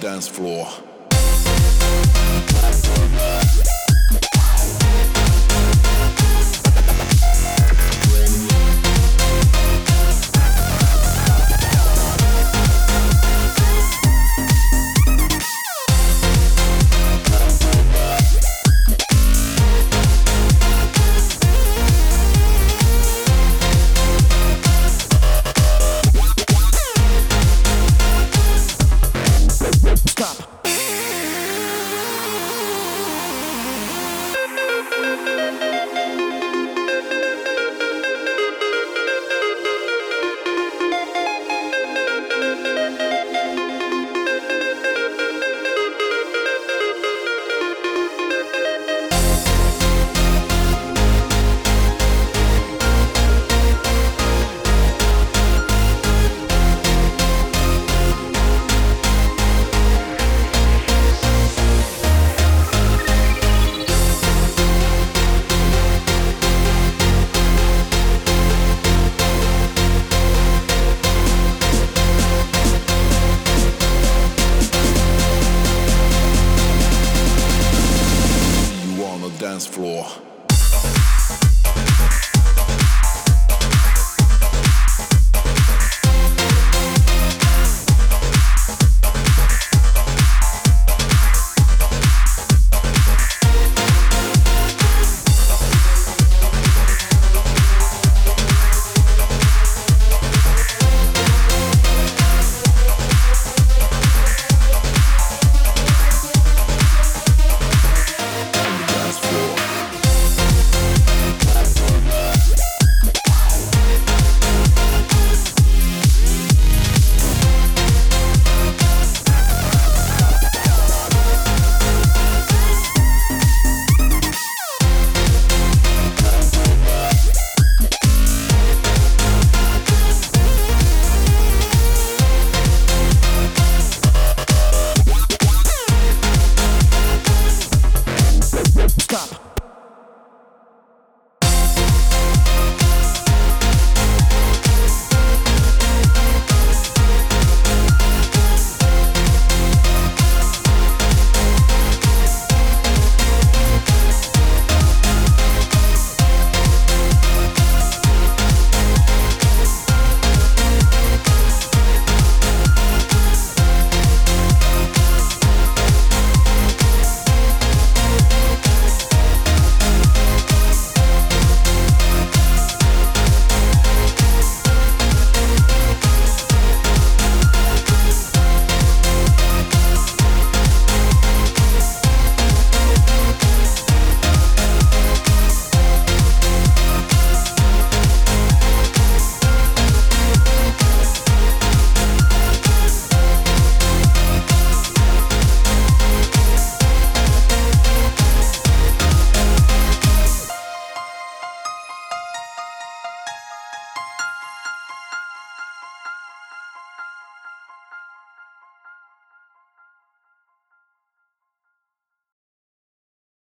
dance floor. dance floor.